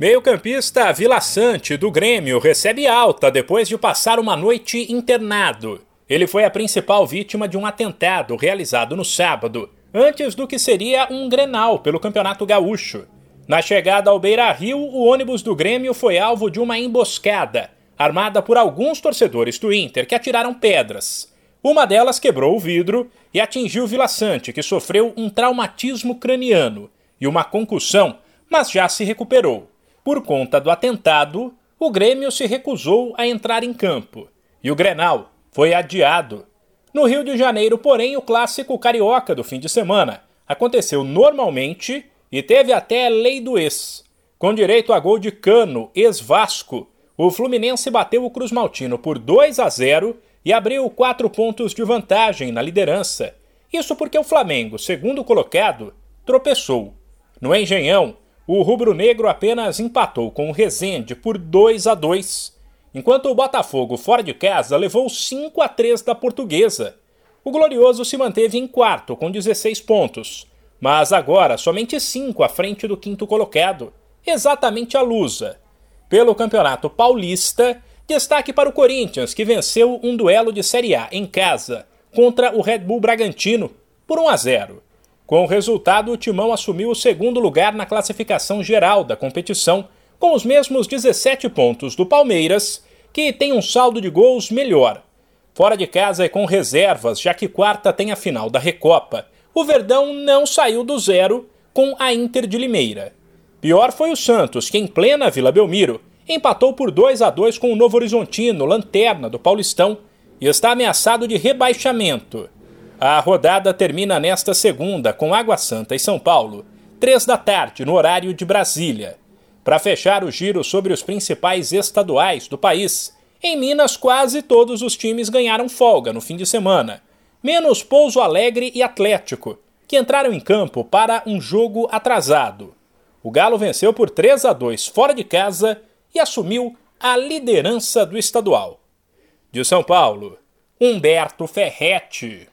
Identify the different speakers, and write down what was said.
Speaker 1: Meio-campista Vila Sante, do Grêmio, recebe alta depois de passar uma noite internado. Ele foi a principal vítima de um atentado realizado no sábado, antes do que seria um grenal pelo Campeonato Gaúcho. Na chegada ao Beira Rio, o ônibus do Grêmio foi alvo de uma emboscada, armada por alguns torcedores do Inter que atiraram pedras. Uma delas quebrou o vidro e atingiu Vila Sante, que sofreu um traumatismo craniano e uma concussão, mas já se recuperou. Por conta do atentado, o Grêmio se recusou a entrar em campo e o Grenal foi adiado. No Rio de Janeiro, porém, o clássico carioca do fim de semana aconteceu normalmente e teve até lei do ex. Com direito a gol de Cano, ex-Vasco, o Fluminense bateu o Cruz Maltino por 2 a 0 e abriu quatro pontos de vantagem na liderança. Isso porque o Flamengo, segundo colocado, tropeçou. No Engenhão, o rubro-negro apenas empatou com o Rezende por 2 a 2, enquanto o Botafogo fora de casa levou 5 a 3 da Portuguesa. O Glorioso se manteve em quarto com 16 pontos, mas agora somente 5 à frente do quinto colocado, exatamente a Lusa. Pelo Campeonato Paulista, destaque para o Corinthians, que venceu um duelo de Série A em casa contra o Red Bull Bragantino por 1 a 0. Com o resultado, o Timão assumiu o segundo lugar na classificação geral da competição, com os mesmos 17 pontos do Palmeiras, que tem um saldo de gols melhor. Fora de casa e com reservas, já que quarta tem a final da Recopa, o Verdão não saiu do zero com a Inter de Limeira. Pior foi o Santos, que em plena Vila Belmiro empatou por 2 a 2 com o Novo Horizontino, lanterna do Paulistão, e está ameaçado de rebaixamento. A rodada termina nesta segunda com Água Santa e São Paulo, três da tarde, no horário de Brasília. Para fechar o giro sobre os principais estaduais do país, em Minas quase todos os times ganharam folga no fim de semana, menos Pouso Alegre e Atlético, que entraram em campo para um jogo atrasado. O Galo venceu por 3 a 2 fora de casa e assumiu a liderança do estadual. De São Paulo, Humberto Ferretti.